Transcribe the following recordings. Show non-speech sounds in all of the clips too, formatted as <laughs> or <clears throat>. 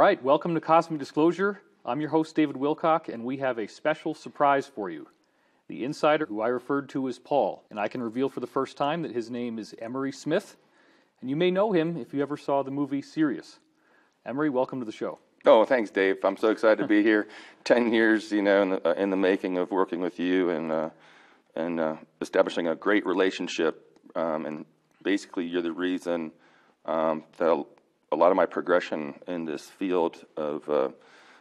right, welcome to Cosmic Disclosure. I'm your host, David Wilcock, and we have a special surprise for you. The insider, who I referred to as Paul, and I can reveal for the first time that his name is Emery Smith, and you may know him if you ever saw the movie Sirius. Emery, welcome to the show. Oh, thanks, Dave. I'm so excited to be here. <laughs> Ten years, you know, in the, uh, in the making of working with you and uh, and uh, establishing a great relationship. Um, and basically, you're the reason um, that a lot of my progression in this field of uh,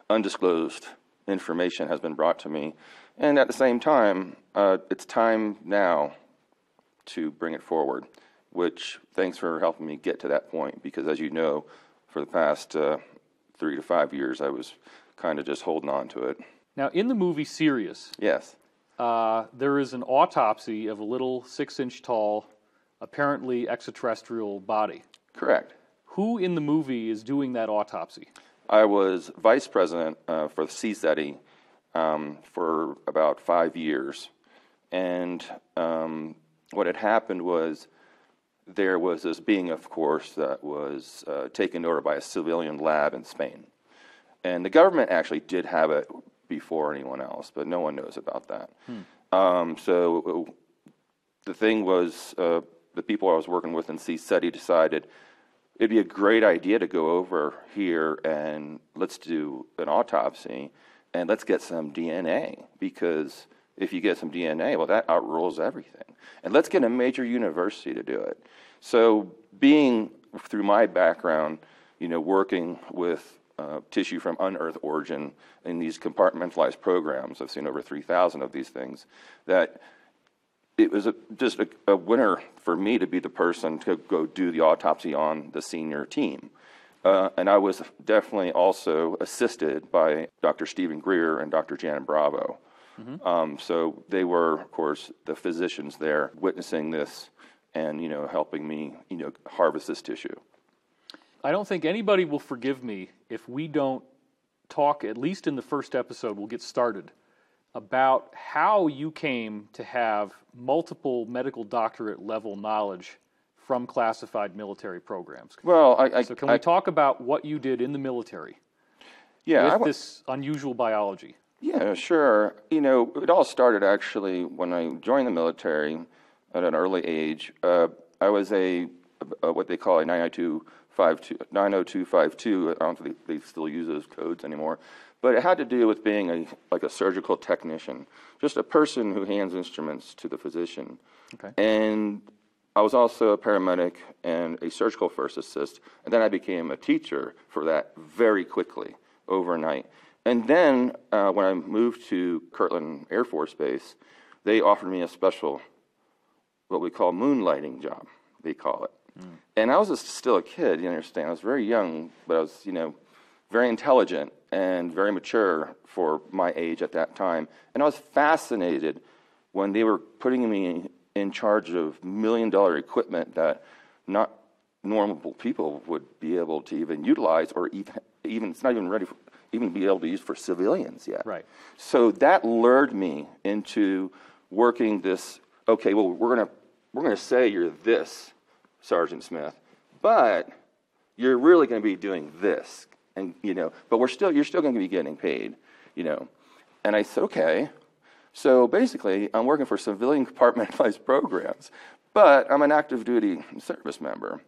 undisclosed information has been brought to me. And at the same time, uh, it's time now to bring it forward, which thanks for helping me get to that point because, as you know, for the past uh, three to five years, I was kind of just holding on to it. Now, in the movie Sirius, Yes. uh, there is an autopsy of a little six inch tall, apparently extraterrestrial body. Correct. Who in the movie is doing that autopsy? I was vice president uh, for the CSETI um, for about five years. And um, what had happened was there was this being, of course, that was uh, taken over by a civilian lab in Spain. And the government actually did have it before anyone else, but no one knows about that. Um, so uh, the thing was, uh, the people I was working with in CSETI decided it'd be a great idea to go over here and let's do an autopsy and let's get some DNA because if you get some DNA, well, that outrules everything. And let's get a major university to do it. So, being through my background, you know, working with uh, tissue from unearthed origin in these compartmentalized programs, I've seen over 3,000 of these things, that it was a, just a, a winner for me to be the person to go do the autopsy on the senior team. Uh, and I was definitely also assisted by Dr. Steven Greer and Dr. Janet Bravo. Um, so they were, of course, the physicians there witnessing this and, you know, helping me, you know, harvest this tissue. I don't think anybody will forgive me if we don't talk, at least in the first episode, we'll get started, about how you came to have multiple medical doctorate level knowledge from classified military programs. Well, I, I, So, can I- we talk about what you did in the military yeah, with wa- this unusual biology? Yeah, sure. You know, it all started actually when I joined the military at an early age. Uh, I was a, what they call a 90252. 90252. I don't think they, they still use those codes anymore, but it had to do with being a like a surgical technician, just a person who hands instruments to the physician. Okay. And I was also a paramedic and a surgical first assist, and then I became a teacher for that very quickly overnight. And then uh, when I moved to Kirtland Air Force Base, they offered me a special, what we call moonlighting job, they call it. And I was just still a kid, you understand. I was very young, but I was, you know, very intelligent and very mature for my age at that time. And I was fascinated when they were putting me in charge of million dollar equipment that not normal people would be able to even utilize or even, even it's not even ready for, even be able to use for civilians yet. Right. So that lured me into working this. Okay, well, we're gonna we're gonna say you're this, Sergeant Smith, but you're really gonna be doing this, and you know, but we're still you're still gonna be getting paid, you know. And I said, okay. So basically, I'm working for civilian <laughs> compartmentalized programs, but I'm an active duty service member.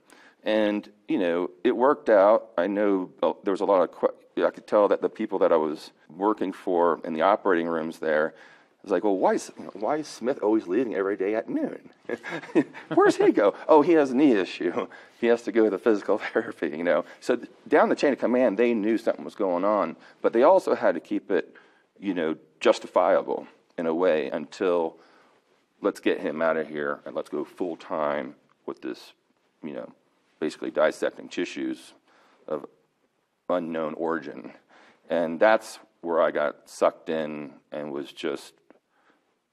And, you know, it worked out. I know there was a lot of, I could tell that the people that I was working for in the operating rooms there was like, well, why is, you know, why is Smith always leaving every day at noon? <laughs> Where's he go? oh, he has a knee issue. <laughs> He has to go to the physical <laughs> therapy, you know. So th- down the chain of command, they knew something was going on, but they also had to keep it, you know, justifiable in a way until let's get him out of here and let's go full time with this, you know, basically dissecting tissues of unknown origin. And that's where I got sucked in and was just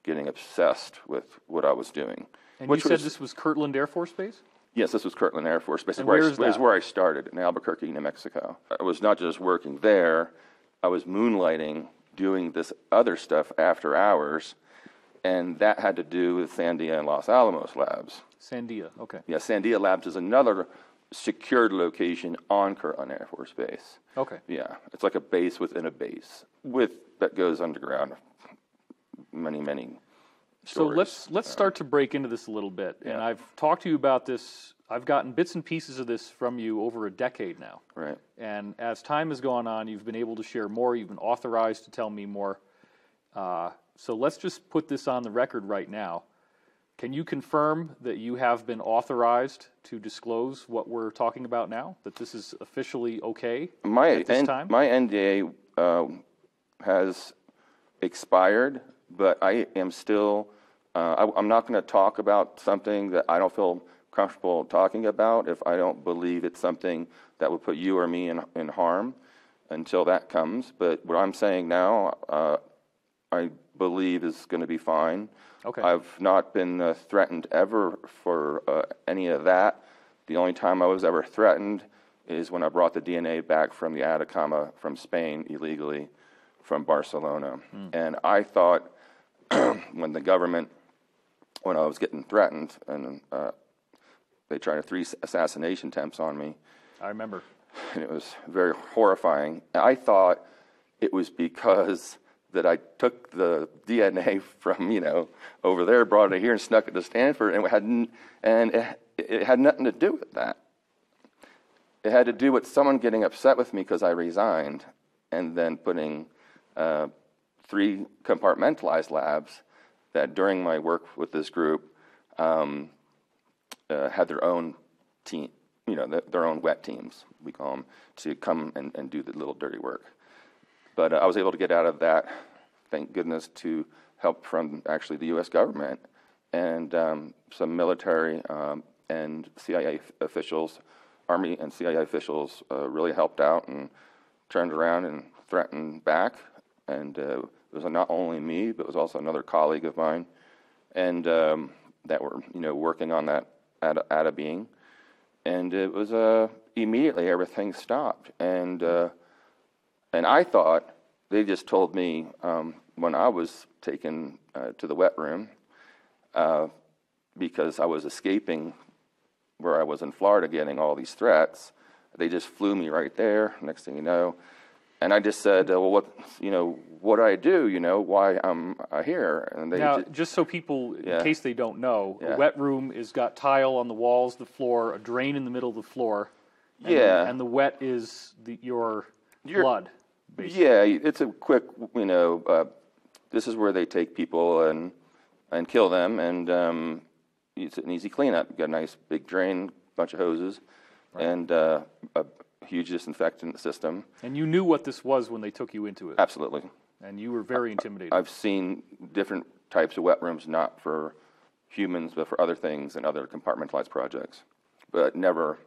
getting obsessed with what I was doing. And which you said was, this was Kirtland Air Force Base? Yes, this was Kirtland Air Force Base. And where, where is is that? where I started in Albuquerque, New Mexico. I was not just working there; I was moonlighting, doing this other stuff after hours, and that had to do with Sandia and Los Alamos labs. Sandia. Okay. Yeah, Sandia Labs is another secured location on Kirtland Air Force Base. Okay. Yeah, it's like a base within a base with that goes underground. Many, many. So let's let's start to break into this a little bit. And I've talked to you about this. I've gotten bits and pieces of this from you over a decade now. Right. And as time has gone on, you've been able to share more. You've been authorized to tell me more. Uh, so let's just put this on the record right now. Can you confirm that you have been authorized to disclose what we're talking about now? That this is officially okay? My at this N- time? my NDA uh, has expired, but I am still. Uh, I, I'm not going to talk about something that I don't feel comfortable talking about if I don't believe it's something that would put you or me in, in harm until that comes. But what I'm saying now, uh, I believe is going to be fine. Okay. I've not been uh, threatened ever for uh, any of that. The only time I was ever threatened is when I brought the DNA back from the Atacama from Spain illegally from Barcelona. And I thought <clears throat> when the government, when I was getting threatened and uh, they tried three assassination attempts on me, I remember. <sighs> and it was very horrifying. I thought it was because that I took the DNA <laughs> from you know over there, brought it here, and snuck it to Stanford, and it had and it, it had nothing to do with that. It had to do with someone getting upset with me because I resigned, and then putting uh, three compartmentalized labs that during my work with this group um, uh, had their own team, you know, th- their own wet teams, we call them, to come and, and do the little dirty work. But uh, I was able to get out of that, thank goodness, to help from actually the U.S. government and um, some military um, and CIA officials, Army and CIA officials uh, really helped out and turned around and threatened back. And uh, it was not only me, but it was also another colleague of mine, and um, that were you know working on that at a being and it was uh, immediately everything stopped. And uh, and I thought they just told me um, when I was taken uh, to the wet room uh, because I was escaping where I was in Florida getting all these threats. They just flew me right there. Next thing you know, and I just said, uh, "Well, what you know? What do I do? You know, why I'm uh, here?" And they Now, ju- just so people, in Yeah. case they don't know, Yeah. a wet room is got tile on the walls, the floor, a drain in the middle of the floor. And Yeah. The, and the wet is the, your Your- blood, basically. Yeah, it's a quick, you know, uh, this is where they take people and and kill them, and um, it's an easy cleanup. You got a nice big drain, bunch of hoses, and uh, a huge disinfectant system. And you knew what this was when they took you into it, Absolutely. and you were very intimidated. I've seen different types of wet rooms, not for humans, but for other things and other compartmentalized projects, but never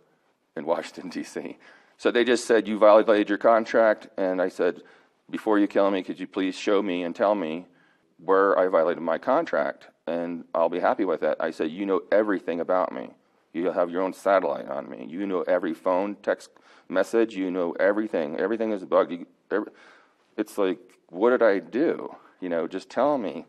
in <laughs> Washington, D.C. So they just said, You violated your contract. And I said, Before you kill me, could you please show me and tell me where I violated my contract? And I'll be happy with that. I said, You know everything about me. You have your own satellite on me. You know every phone, text message. You know everything. Everything is bugged. You, every, it's like, what did I do? You know, just tell me.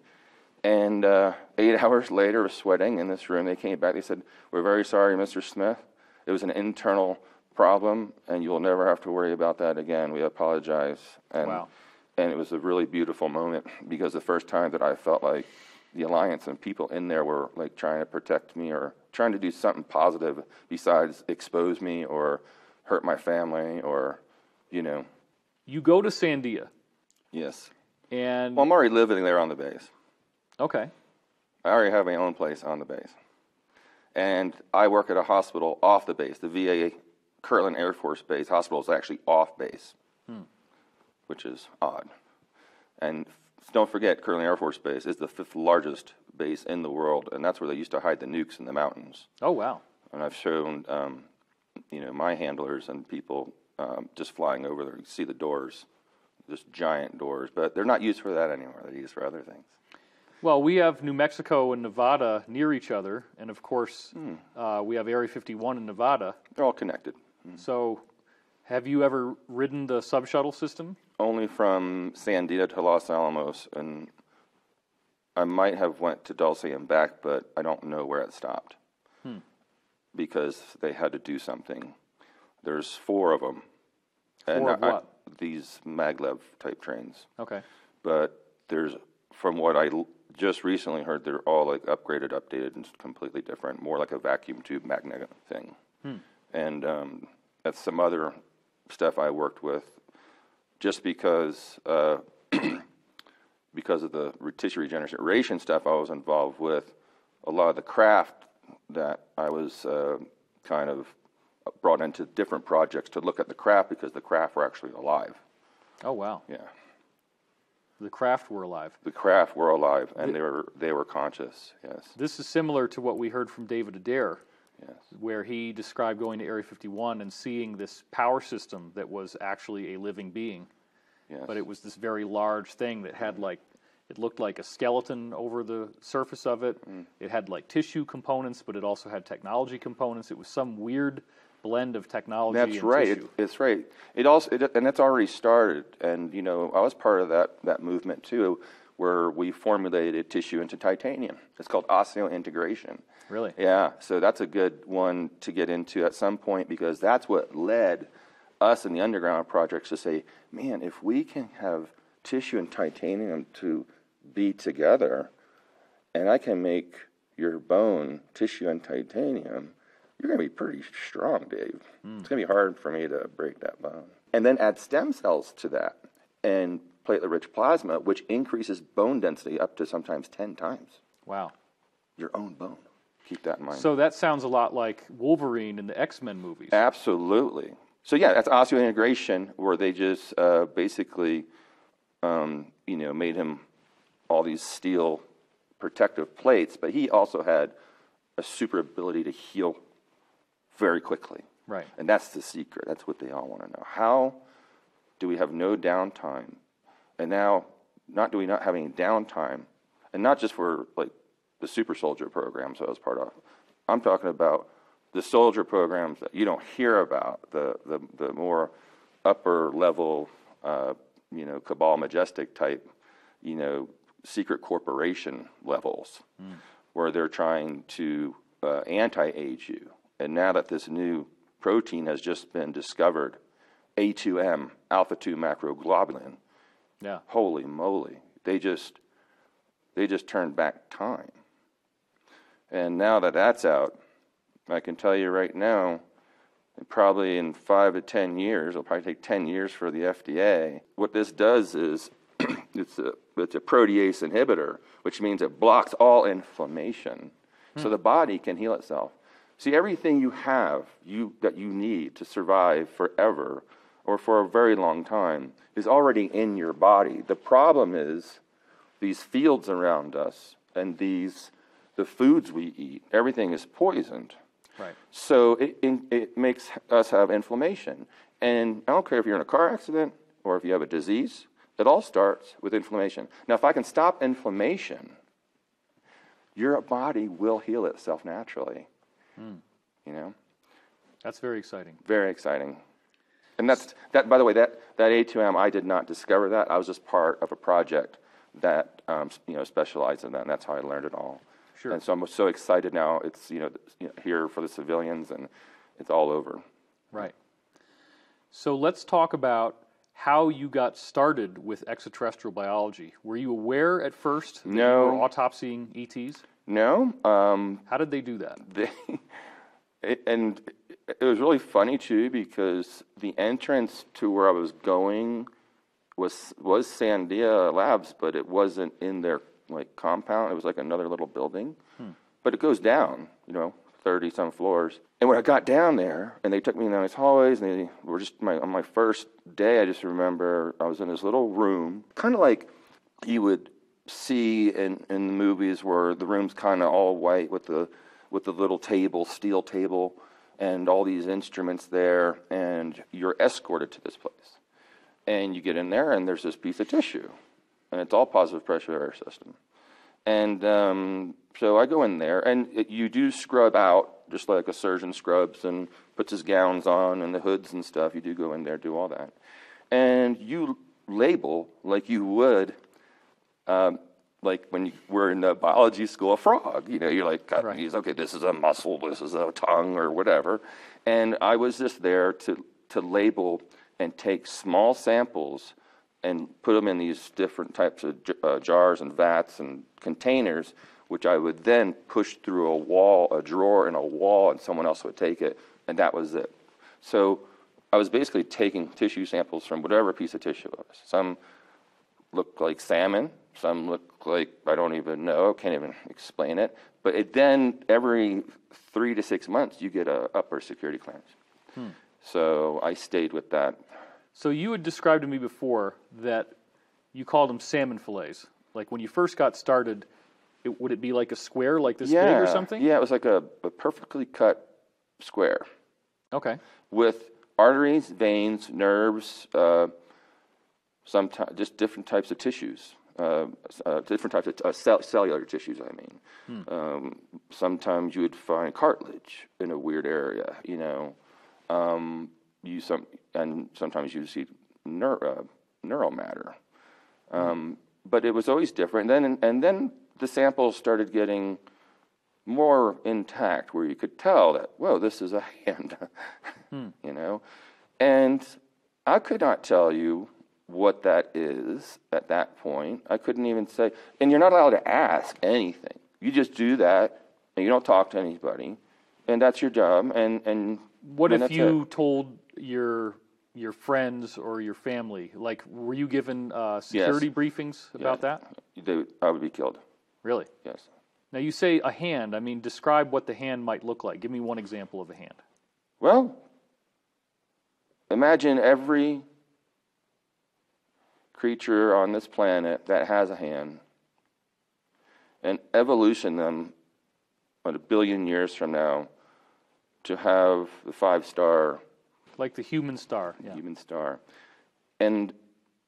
And uh, eight <laughs> hours later, sweating in this room, they came back. They said, "We're very sorry, Mr. Smith. It was an internal problem, and you'll never have to worry about that again. We apologize." And Wow. and it was a really beautiful moment because the first time that I felt like the alliance and people in there were like trying to protect me or trying to do something positive besides expose me or hurt my family or, you know, you go to Sandia, yes. and Well, I'm already living there on the base. okay, I already have my own place on the base. And I work at a hospital off the base. The VA Kirtland Air Force Base hospital is actually off base, hmm. which is odd. And don't forget, Kirtland Air Force Base is the fifth largest base in the world, and that's where they used to hide the nukes in the mountains. oh wow, And I've shown, um, you know, my handlers and people um, just flying over there. You see the doors, just giant doors, but they're not used for that anymore. They're used for other things. Well, we have New Mexico and Nevada near each other, and of course, Hmm. uh, we have Area 51 in Nevada. They're all connected. So, have you ever ridden the sub shuttle system? only from Sandia to Los Alamos, and I might have went to Dulce and back, but I don't know where it stopped. because they had to do something. There's four of them. Four of what? these maglev type trains. Okay. But there's, from what I l- just recently heard, they're all like upgraded, updated, and completely different, more like a vacuum tube magnet thing. Hmm. And um, that's some other stuff I worked with, just because uh, <clears throat> because of the tissue regeneration stuff I was involved with, a lot of the craft that I was uh, kind of brought into different projects to look at the craft because the craft were actually alive. Oh wow. Yeah, The craft were alive. the craft were alive and they were they were conscious. Yes, This is similar to what we heard from David Adair, yes, where he described going to Area 51 and seeing this power system that was actually a living being. Yes. But it was this very large thing that had like, it looked like a skeleton over the surface of it. Mm. It had like tissue components, but it also had technology components. It was some weird blend of technology That's and right. It, it's right. It also it, and it's already started. And you know, I was part of that that movement too, where we formulated tissue into titanium. It's called osseointegration. Really? Yeah. So that's a good one to get into at some point because that's what led us in the underground projects to say, man, if we can have tissue and titanium to be together, and I can make your bone tissue and titanium, you're going to be pretty strong, Dave. Hmm. It's going to be hard for me to break that bone. And then add stem cells to that and platelet rich plasma, which increases bone density up to sometimes 10 times Wow. your own bone. Keep that in mind. So that sounds a lot like Wolverine in the X Men movies. Absolutely. So yeah, that's osseointegration, where they just uh, basically, um, you know, made him all these steel protective plates, but he also had a super ability to heal very quickly. Right. And that's the secret. That's what they all want to know. How do we have no downtime? And now, not do we not have any downtime, and not just for like the super soldier programs I was part of. I'm talking about the soldier programs that you don't hear about, the the, the more upper level, uh, you know, cabal majestic type, you know, secret corporation levels, where they're trying to uh, anti-age you. And now that this new protein has just been discovered, A2M, alpha 2 macroglobulin, Yeah. holy moly, they just they just turned back time. And now that that's out, I can tell you right now, probably in five to ten years, it'll probably take ten years for the FDA. What this does is <clears throat> it's a it's a protease inhibitor, which means it blocks all inflammation, so hmm. the body can heal itself. See, everything you have, you that you need to survive forever or for a very long time, is already in your body. The problem is these fields around us and these the foods we eat. Everything is poisoned. Right. So it, it, it makes us have inflammation. And I don't care if you're in a car accident or if you have a disease, it all starts with inflammation. Now, if I can stop inflammation, your body will heal itself naturally. You know, That's very exciting. very exciting. And that's that. By the way, that that A2M, I did not discover that. I was just part of a project that um, you know specialized in that, and that's how I learned it all. Sure. And so I'm so excited now. It's you know, you know here for the civilians, and it's all over. Right. So let's talk about how you got started with extraterrestrial biology. Were you aware at first that No. you were autopsying ETs? No, um, How did they do that? they, it, and it was really funny too because the entrance to where I was going was was Sandia Labs, but it wasn't in their like compound. It was like another little building, hmm. but it goes down, you know, thirty some floors. And when I got down there, and they took me down these hallways, and they were just my on my first day. I just remember I was in this little room, kind of like you would see in, in the movies where the room's kind of all white with the with the little table, steel table, and all these instruments there, and you're escorted to this place. And you get in there, and there's this piece of tissue, and it's all positive pressure air system. And um, so I go in there, and it, you do scrub out, just like a surgeon scrubs and puts his gowns on and the hoods and stuff. You do go in there, do all that. And you label like you would um, like when you were in the biology school, a frog. You know, you're like, Right. okay, this is a muscle, this is a tongue, or whatever. And I was just there to, to label and take small samples and put them in these different types of j- uh, jars and vats and containers, which I would then push through a wall, a drawer in a wall, and someone else would take it, and that was it. So I was basically taking tissue samples from whatever piece of tissue it was. Some look like salmon. Some look like I don't even know, can't even explain it. But it then every three to six months you get a upper security clearance. So I stayed with that. So you had described to me before that you called them salmon fillets. Like when you first got started, it, would it be like a square, like this yeah, big or something? Yeah, it was like a, a perfectly cut square Okay. with arteries, veins, nerves, uh, sometimes just different types of tissues, uh, uh, different types of uh, cell- cellular tissues. I mean, um, sometimes you would find cartilage in a weird area, you know. Um, you some and sometimes you see neur- uh, neural matter, um, but it was always different. And then and then the samples started getting more intact, where you could tell that whoa, this is a hand, <laughs> you know, and I could not tell you what that is at that point. I couldn't even say, and you're not allowed to ask anything. You just do that, and you don't talk to anybody, and that's your job. And and What and if you it. told your your friends or your family? Like, were you given uh, security briefings about that? They, I would be killed. Really? Yes. Now you say a hand. I mean, describe what the hand might look like. Give me one example of a hand. Well, imagine every creature on this planet that has a hand, and evolution them what, a billion years from now to have the five star Like the human star. Yeah. human star. And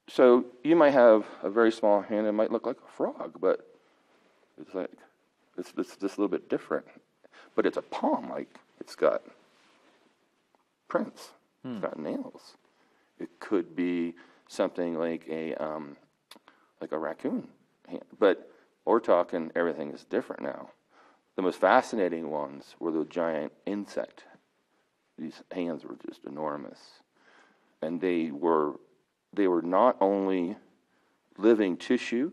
so you might have a very small hand, it might look like a frog, but it's like, it's, it's just a little bit different. But it's a palm, like it's got prints, it's got nails. It could be something like a, um, like a raccoon hand. But we're talking everything is different now. The most fascinating ones were the giant insect. These hands were just enormous. And they were they were not only living tissue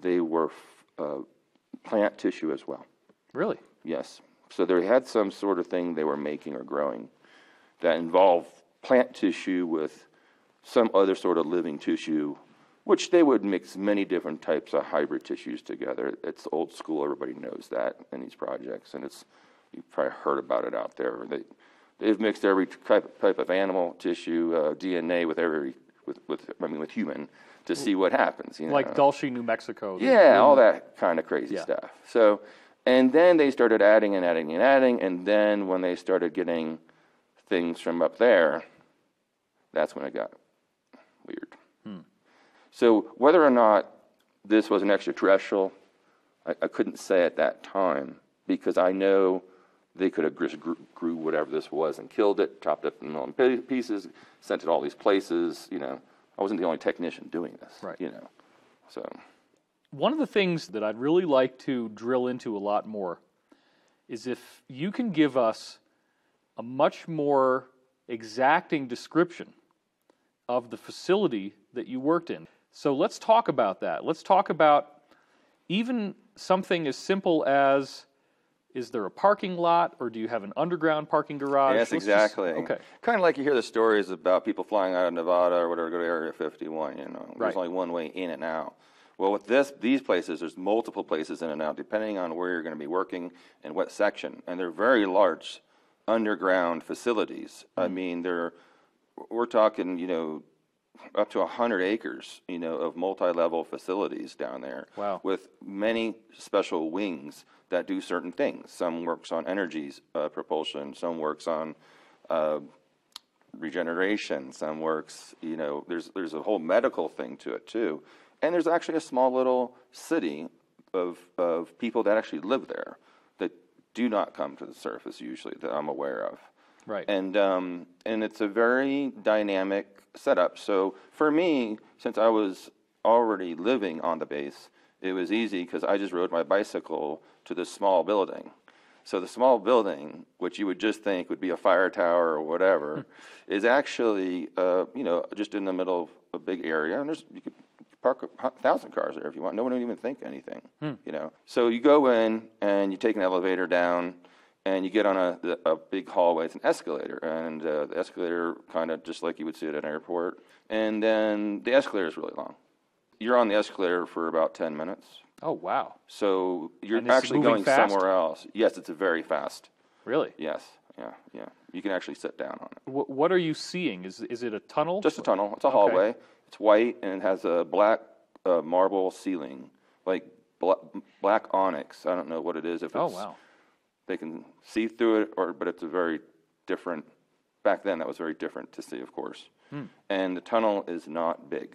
they were uh, plant tissue as well. Really? yes. So they had some sort of thing they were making or growing that involved plant tissue with some other sort of living tissue which they would mix many different types of hybrid tissues together it's old school everybody knows that in these projects and it's you've probably heard about it out there they, they've mixed every type, type of animal tissue uh, dna with every with, with i mean with human to see what happens you know Like Dulce, New Mexico. yeah, all that kind of crazy Yeah. stuff. So, and then they started adding and adding and adding, and then when they started getting things from up there, that's when it got weird. So, whether or not this was an extraterrestrial, I, I couldn't say at that time because I know they could have just grew, whatever this was and killed it, chopped it in million pieces, sent it all these places. You know, I wasn't the only technician doing this. Right. You know, so. One of the things that I'd really like to drill into a lot more is if you can give us a much more exacting description of the facility that you worked in. So let's talk about that. Let's talk about even something as simple as is there a parking lot or do you have an underground parking garage? Yes, Let's just- exactly. okay. Kind of like you hear the stories about people flying out of Nevada or whatever, go to Area 51. You know, Right. there's only one way in and out. Well, with this, these places, there's multiple places in and out, depending on where you're going to be working and what section. And they're very large underground facilities. Hmm. I mean, they're we're talking, you know, up to 100 acres, you know, of multi-level facilities down there. Wow. With many special wings that do certain things. Some works on energy uh, propulsion. Some works on uh, regeneration. Some works, you know, there's there's a whole medical thing to it too. And there's actually a small little city of of people that actually live there that do not come to the surface usually that I'm aware of. Right. And um, and it's a very dynamic setup. So for me, since I was already living on the base, it was easy because I just rode my bicycle to this small building. So the small building, which you would just think would be a fire tower or whatever, is actually, uh, you know, just in the middle of a big area, and there's you could park a thousand cars there if you want. No one would even think anything, you know. So you go in and you take an elevator down, and you get on a a big hallway. It's an escalator, and uh, the escalator kind of just like you would see at an airport. And then the escalator is really long. You're on the escalator for about ten minutes. Oh, wow. So you're actually going fast? somewhere else. Yes, it's very fast. Really? Yes, yeah, yeah. You can actually sit down on it. What, what are you seeing? Is, is it a tunnel? Just a tunnel. It's a hallway. It's white and it has a black uh, marble ceiling, like bla- black onyx. I don't know what it is. If it's, Oh, wow. They can see through it, or but it's a very different. Back then, that was very different to see, of course. Hmm. And the tunnel is not big.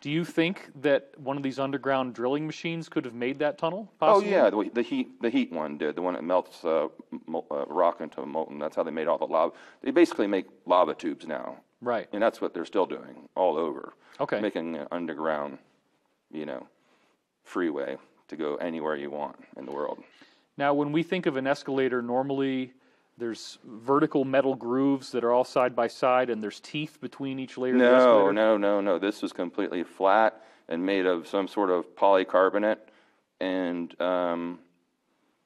Do you think that one of these underground drilling machines could have made that tunnel? Oh yeah, the, the heat the heat one did the one that melts uh, mo- uh, rock into molten. That's how they made all the lava. They basically make lava tubes now, Right. and that's what they're still doing all over. Okay. making an underground, you know, freeway to go anywhere you want in the world. Now, when we think of an escalator, normally there's vertical metal grooves that are all side by side, and there's teeth between each layer of the No, escalator. no, no, no. This was completely flat and made of some sort of polycarbonate, and um,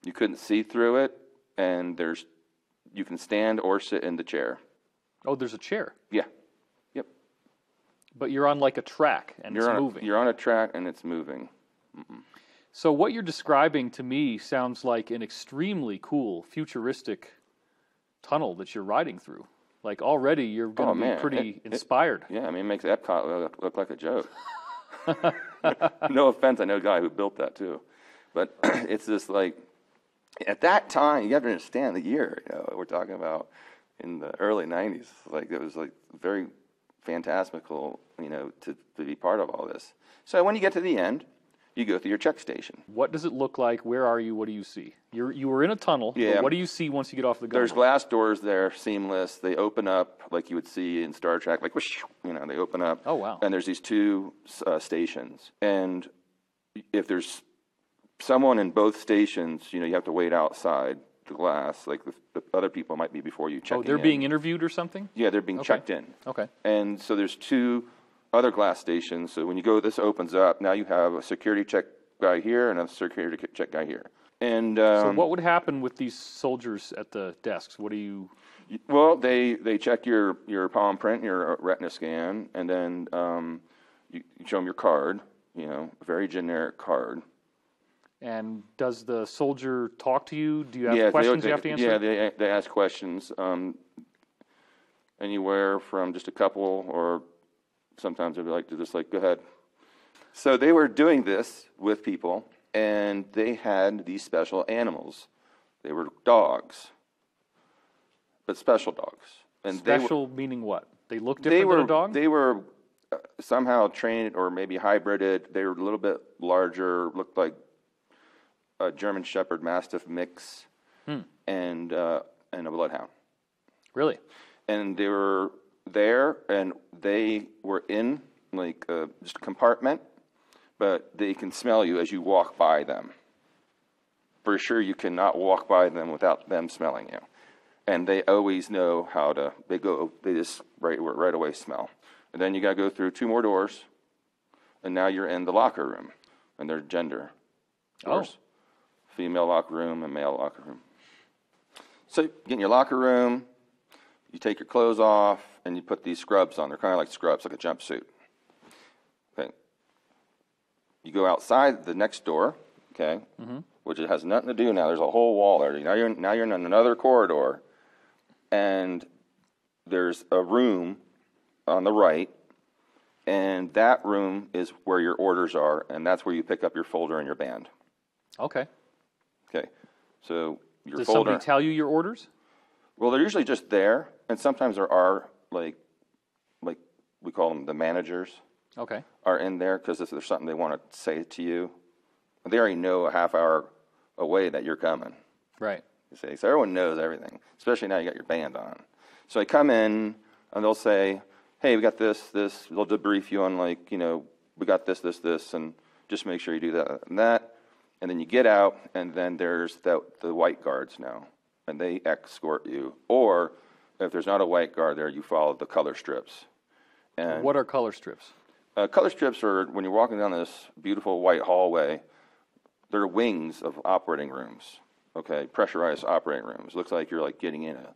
you couldn't see through it. And there's, you can stand or sit in the chair. Oh, there's a chair, Yeah, yep. but you're on like a track and You're it's on moving. A, you're on a track and it's moving. So what you're describing to me sounds like an extremely cool, futuristic tunnel that you're riding through. Like already, you're going Oh, to be man, pretty it- it- inspired. Yeah, I mean, it makes Epcot look, look like a joke. <laughs> <laughs> no offense, I know a guy who built that too, but <clears throat> it's just like at that time you have to understand the year. You know, we're talking about in the early '90s. Like it was like very fantastical, you know, to, to be part of all this. So when you get to the end, you go through your check station. What does it look like? Where are you? What do you see? You're you were in a tunnel. Yeah. what do you see once you get off the gun? There's glass doors there, seamless. They open up like you would see in Star Trek, like whoosh, you know, they open up. Oh, wow. And there's these two uh, stations, and if there's someone in both stations, you know, you have to wait outside the glass. Like the, the other people might be before you check. oh, they're being interviewed or something. Yeah, they're being checked in. Okay. And so there's two other glass stations. So when you go, this opens up. Now you have a security check guy here and a security check guy here. And um, So what would happen with these soldiers at the desks? What do you? Well, they, they check your, your palm print, your uh, retina scan, and then um, you, you show them your card, you know, a very generic card. And does the soldier talk to you? Do you have yeah, questions they, you have to answer? Yeah, they, they ask questions, um, anywhere from just a couple, or sometimes be like, to just like, go ahead. So they were doing this with people, and they had these special animals. They were dogs, but special dogs. And they were, Special meaning what? They look they different were than a dog. they were uh, somehow trained or maybe hybrided. They were a little bit larger, looked like a German Shepherd Mastiff mix, Hmm. and uh, and a bloodhound. really? And they were there, and they were in like uh, just a compartment, but they can smell you as you walk by them. For sure, you cannot walk by them without them smelling you and they always know how to. They go. They just right right away smell. And then you got to go through two more doors, and now you're in the locker room, and they're gender doors, female locker room and male locker room. So you get in your locker room, you take your clothes off, and you put these scrubs on. They're kind of like scrubs, like a jumpsuit. Okay. You go outside the next door, okay, Mhm. which it has nothing to do now. There's a whole wall there. Now you're now you're in another corridor, and there's a room on the right, and that room is where your orders are, and that's where you pick up your folder and your band. Okay. Okay, so your Does folder. somebody tell you your orders? Well, they're usually just there, and sometimes there are like, like we call them the managers Okay. are in there because if there's something they want to say to you, they already know a half hour away that you're coming. Right. You see, so everyone knows everything, especially now you got your band on. So they come in and they'll say, "Hey, we got this, this." They'll debrief you on like, you know, we got this, this, this, and Just make sure you do that and that. And then you get out, and then there's the, the white guards now, and they escort you. Or if there's not a white guard there, you follow the color strips. And What are color strips? uh, color strips are when you're walking down this beautiful white hallway. They're wings of operating rooms. Okay, pressurized operating rooms. Looks like you're like getting in a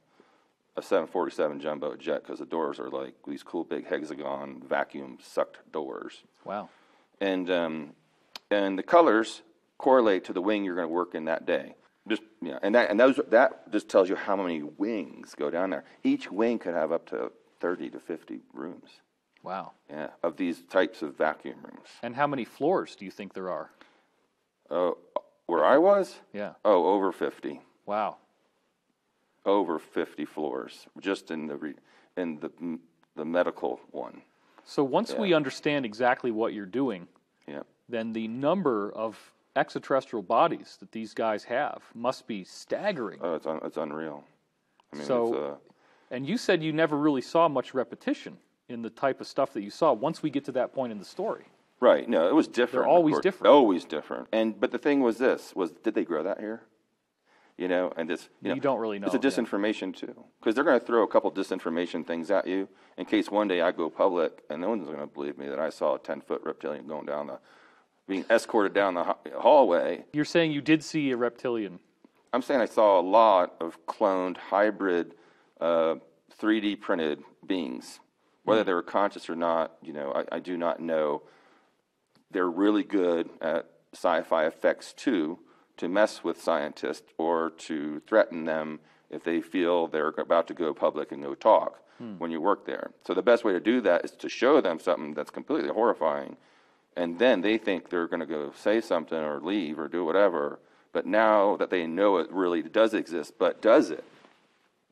a 747 jumbo jet because the doors are like these cool big hexagon vacuum sucked doors, Wow. and um, and the colors correlate to the wing you're going to work in that day. Just yeah, and that and those that just tells you how many wings go down there. Each wing could have up to 30 to 50 rooms. Wow. Yeah, of these types of vacuum rooms. And how many floors do you think there are? Oh, where I was? Yeah. Oh, over 50. Wow. Over 50 floors just in the re, in the the medical one. So once we understand exactly what you're doing, Yeah. then the number of extraterrestrial bodies that these guys have must be staggering. Oh, it's un, it's unreal. I mean, So- it's, uh, And you said you never really saw much repetition in the type of stuff that you saw once we get to that point in the story. right. No, it was different. of always different. Always different. And but the thing was this was did they grow that here? You know, and this you, know, You don't really know. It's a know, yeah. disinformation too, because they're going to throw a couple disinformation things at you in case one day I go public and no one's going to believe me that I saw a ten foot reptilian going down the, being escorted down the hallway. You're saying you did see a reptilian. I'm saying I saw a lot of cloned hybrid, uh, 3D printed beings. Whether they were conscious or not, you know, I, I do not know. They're really good at sci-fi effects too, to mess with scientists or to threaten them if they feel they're about to go public and go talk when you work there. So the best way to do that is to show them something that's completely horrifying, and then they think they're going to go say something or leave or do whatever. But now that they know it really does exist, but does it?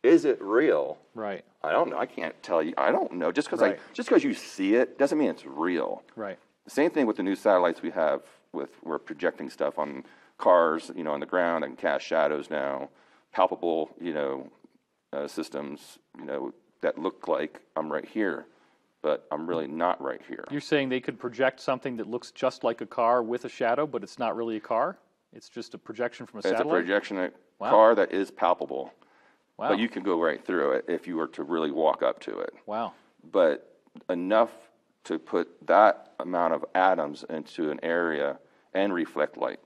Is it real? Right. I don't know. I can't tell you. I don't know. Just because Right. I just because you see it doesn't mean it's real. Right. The same thing with the new satellites we have with we're projecting stuff on cars, you know, on the ground and cast shadows now, palpable, you know, uh, systems, you know, that look like I'm right here, but I'm really not right here. You're saying they could project something that looks just like a car with a shadow, but it's not really a car? It's just a projection from a It's a satellite? projection a Wow. car that is palpable, wow. but you can go right through it if you were to really walk up to it. wow. but enough to put that amount of atoms into an area and reflect light.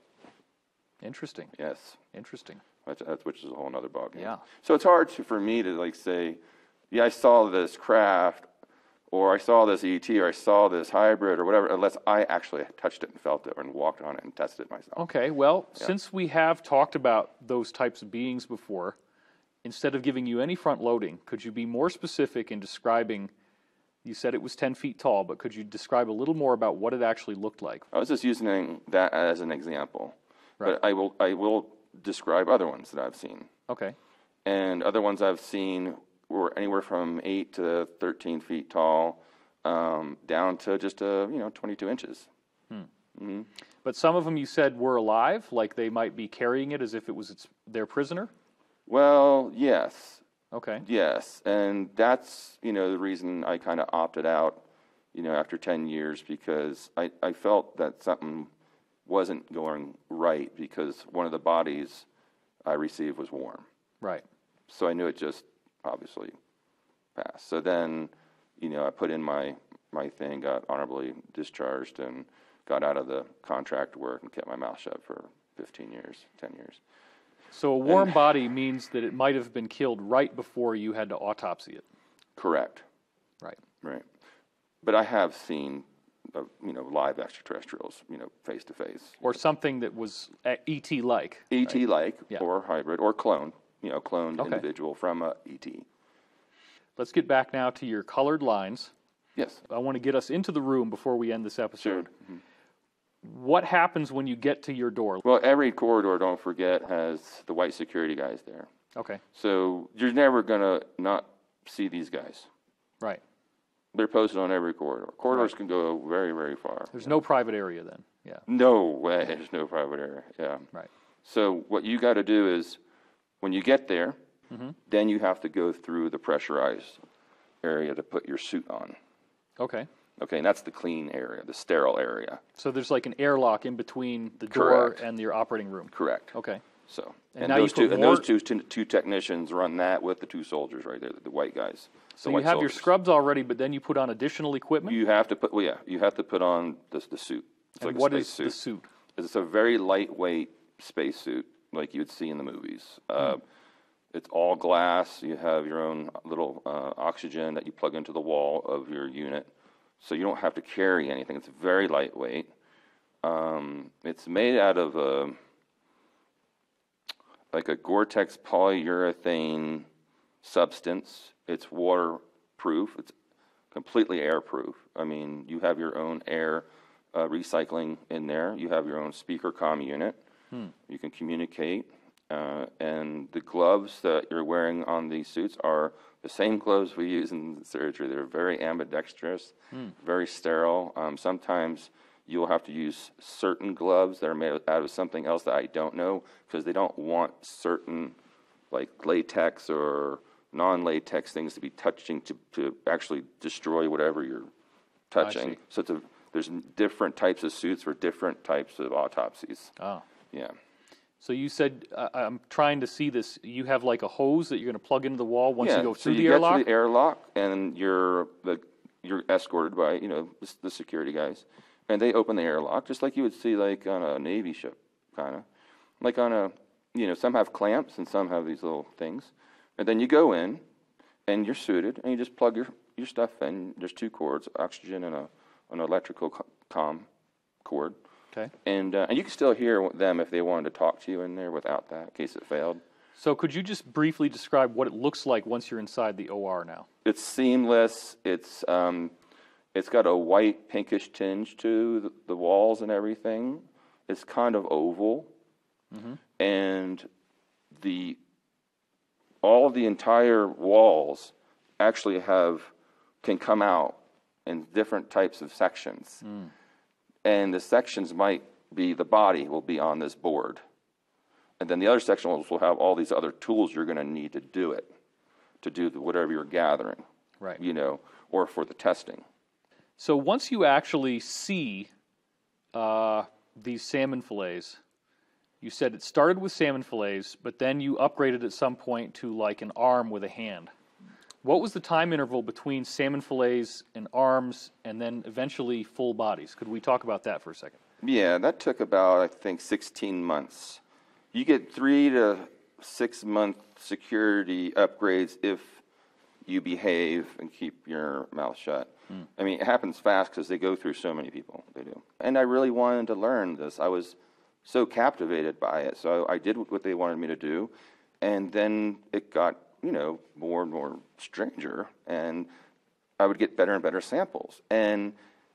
Interesting. Yes, Interesting. that's, that's, which is a whole other ballgame. Yeah. So it's hard to, for me to like say, yeah, I saw this craft, or I saw this ET, or I saw this hybrid, or whatever, unless I actually touched it and felt it and walked on it and tested it myself. Okay, well, since we have talked about those types of beings before, instead of giving you any front loading, could you be more specific in describing? You said it was 10 feet tall, but could you describe a little more about what it actually looked like? I was just using that as an example, Right. but I will I will describe other ones that I've seen. Okay, and other ones I've seen were anywhere from eight to thirteen feet tall, um, down to just uh, you know twenty two inches. but some of them you said were alive, like they might be carrying it as if it was its, their prisoner? Well, yes, Okay, yes, and that's you know the reason I kind of opted out, you know, after ten years because I I felt that something wasn't going right because one of the bodies I received was warm. right. so I knew it just obviously passed. So then, you know, I put in my my thing, got honorably discharged, and got out of the contract work and kept my mouth shut for 15 years, 10 years. So a warm body means that it might have been killed right before you had to autopsy it. Correct, Right. right. But I have seen, uh, you know, live extraterrestrials, you know, face to face, Or something that was ET like. ET like Yeah. or hybrid or clone, you know, cloned Okay. individual from a ET. Let's get back now to your colored lines. Yes, I want to get us into the room before we end this sure. episode. Mm-hmm. What happens when you get to your door? Well, every corridor, don't forget, has the white security guys there. Okay, So you're never gonna not see these guys. right. They're posted on every corridor. Corridors can go very, very far. There's no private area then. Yeah, No way. There's no private area. Yeah. right. So what you got to do is, when you get there, Mm-hmm. then you have to go through the pressurized area to put your suit on. Okay. Okay, and that's the clean area, the sterile area. So there's like an airlock in between the door Correct. and your operating room. Correct. Okay. So, And and, those two, and those more- two, two technicians run that with the two soldiers right there, the white guys. So you have your scrubs already, but then you put on additional equipment. You have to put, well, yeah, you have to put on the, the suit. It's and like a what space is the suit? It's a very lightweight spacesuit, like you would see in the movies. Hmm. Uh, it's all glass. You have your own little uh, oxygen that you plug into the wall of your unit, so you don't have to carry anything. It's very lightweight. Um, it's made out of a like a Gore-Tex polyurethane substance. It's waterproof. It's completely airproof. I mean, you have your own air uh, recycling in there. You have your own speaker comm unit. You can communicate. Uh, and the gloves that you're wearing on these suits are the same gloves we use in surgery. They're very ambidextrous, very sterile. Um, sometimes you'll have to use certain gloves that are made out of something else that I don't know because they don't want certain like latex or non-latex things to be touching to, to actually destroy whatever you're touching. see. So it's a, there's different types of suits for different types of autopsies. Oh. Yeah. So you said uh, I'm trying to see this. You have like a hose that you're going to plug into the wall once yeah. you go through so you the get airlock. to the airlock, and you're the you're escorted by you know the, the security guys, and they open the airlock just like you would see like on a navy ship, kind of like on a you know some have clamps and some have these little things, and then you go in, and you're suited, and you just plug your your stuff in. There's two cords, oxygen and a an electrical com cord. Okay. And, uh, and you can still hear them if they wanted to talk to you in there without that, in case it failed. So could you just briefly describe what it looks like once you're inside the OR now? It's seamless. It's um, it's got a white pinkish tinge to the, the walls and everything. It's kind of oval, and the all the entire walls actually have can come out in different types of sections, and the sections might be the body will be on this board, and then the other sections will have all these other tools you're going to need to do it, to do the, whatever you're gathering Right. you know, or for the testing. So once you actually see uh, these salmon fillets, you said it started with salmon fillets, but then you upgraded at some point to like an arm with a hand. What was the time interval between salmon fillets and arms, and then eventually full bodies? Could we talk about that for a second? Yeah, that took about, I think, 16 months. You get three to six month security upgrades if you behave and keep your mouth shut. Hmm. I mean, it happens fast because they go through so many people. They do. And I really wanted to learn this. I was so captivated by it. So I did what they wanted me to do. And then it got, you know, more and more stranger. And I would get better and better samples. And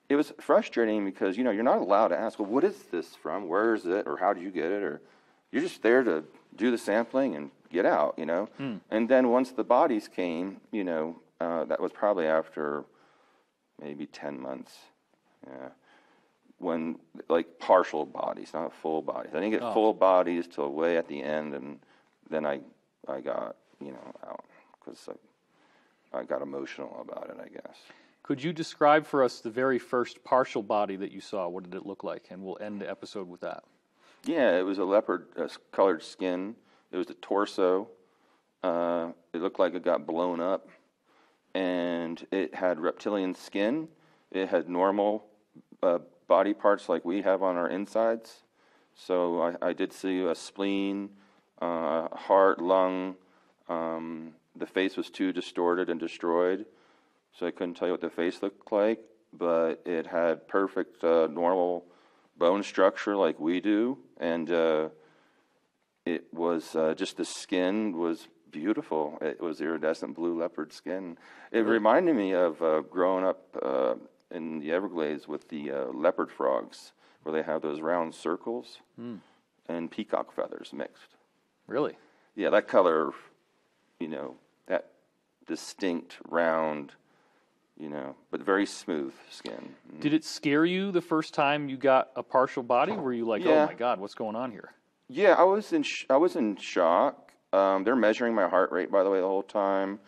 it was frustrating because, you know, you're not allowed to ask, well, what is this from? Where is it? Or how did you get it? Or you're just there to do the sampling and get out, you know? And then once the bodies came, you know, uh, that was probably after maybe 10 months. Yeah. When, like, partial bodies, not full bodies. I didn't get full bodies till way at the end, and then I, I got, you know, out because I, I got emotional about it, I guess. Could you describe for us the very first partial body that you saw? What did it look like? And we'll end the episode with that. Yeah, it was a leopard uh, colored skin. It was the torso. Uh, it looked like it got blown up, and it had reptilian skin. It had normal uh, body parts like we have on our insides. So I, I did see a spleen, uh, heart, lung. Um, the face was too distorted and destroyed, so I couldn't tell you what the face looked like. But it had perfect uh, normal bone structure like we do, and uh, it was uh, just the skin was beautiful. It was iridescent blue leopard skin. It reminded me of uh, growing up uh, in the Everglades with the uh, leopard frogs, where they have those round circles and peacock feathers mixed. Really? Yeah, that color, you know, that distinct round, you know, but very smooth skin. Did it scare you the first time you got a partial body? Were you like, oh my God, what's going on here? Yeah, I was in sh- I was in shock. Um, they're measuring my heart rate, by the way, the whole time.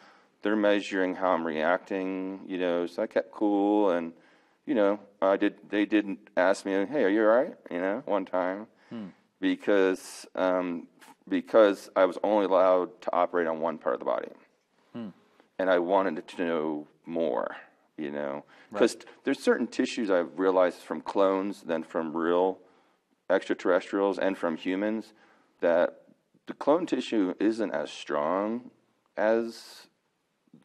They're measuring how I'm reacting, you know. So I kept cool, and you know, I did. They didn't ask me, "Hey, are you all right?" You know, one time, because um, because I was only allowed to operate on one part of the body, hmm. and I wanted to know more. You know, because there's certain tissues I've realized from clones than from real extraterrestrials and from humans that the clone tissue isn't as strong as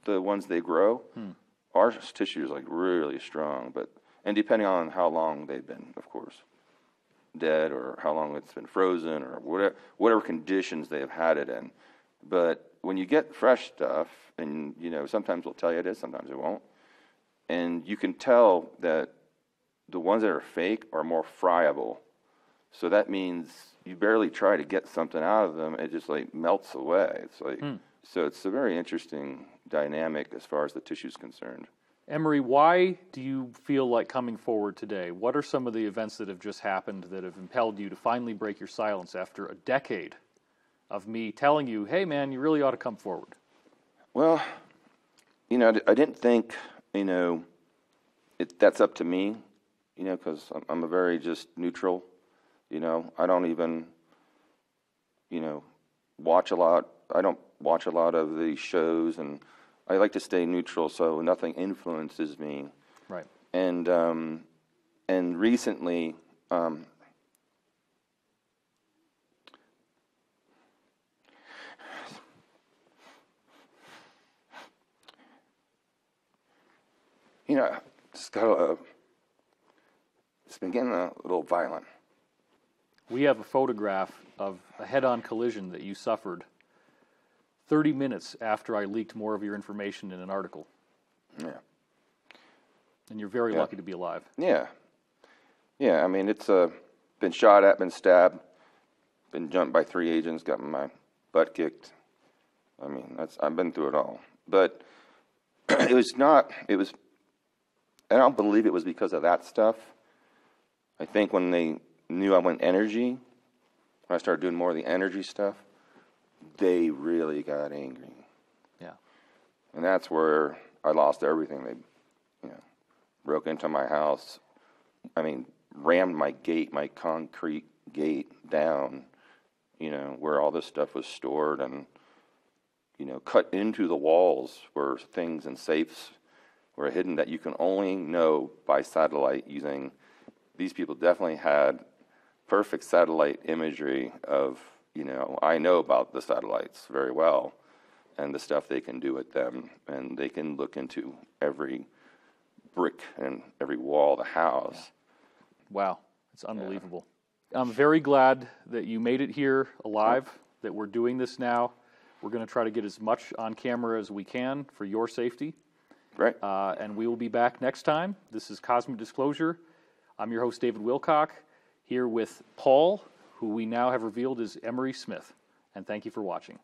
the ones they grow. Hmm. Our tissue is like really strong, but and depending on how long they've been, of course, dead or how long it's been frozen or whatever whatever conditions they have had it in. But when you get fresh stuff, and you know sometimes we'll tell you it is, sometimes it won't, and you can tell that the ones that are fake are more friable. So that means you barely try to get something out of them; it just like melts away. It's like hmm. so. It's a very interesting dynamic as far as the tissue is concerned. Emery, why do you feel like coming forward today? What are some of the events that have just happened that have impelled you to finally break your silence after a decade of me telling you, hey man, you really ought to come forward? Well, you know, I didn't think, you know, it, that's up to me, you know, because I'm, I'm a very just neutral, you know, I don't even, you know, watch a lot. I don't watch a lot of the shows, and I like to stay neutral so nothing influences me. Right. And um, and recently, um, you know, it's got a. It's been getting a little violent. We have a photograph of a head on collision that you suffered 30 minutes after I leaked more of your information in an article. Yeah. And you're very Yeah. lucky to be alive. Yeah. Yeah, I mean, it's uh, been shot at, been stabbed, been jumped by three agents, got my butt kicked. I mean, that's I've been through it all. But <clears throat> it was not, it was, I don't believe it was because of that stuff. I think when they knew I went energy, when I started doing more of the energy stuff, they really got angry. Yeah. And that's where I lost everything. They, you know, broke into my house. I mean, rammed my gate, my concrete gate down, you know, where all this stuff was stored and, you know, cut into the walls where things and safes were hidden that you can only know by satellite using. These people definitely had perfect satellite imagery of, you know, I know about the satellites very well and the stuff they can do with them. And they can look into every brick and every wall of the house. Wow, it's unbelievable. I'm very glad that you made it here alive, that we're doing this now. We're going to try to get as much on camera as we can for your safety. Right? Uh, and we will be back next time. This is Cosmic Disclosure. I'm your host, David Wilcock, here with Paul, who we now have revealed is Emery Smith. And thank you for watching.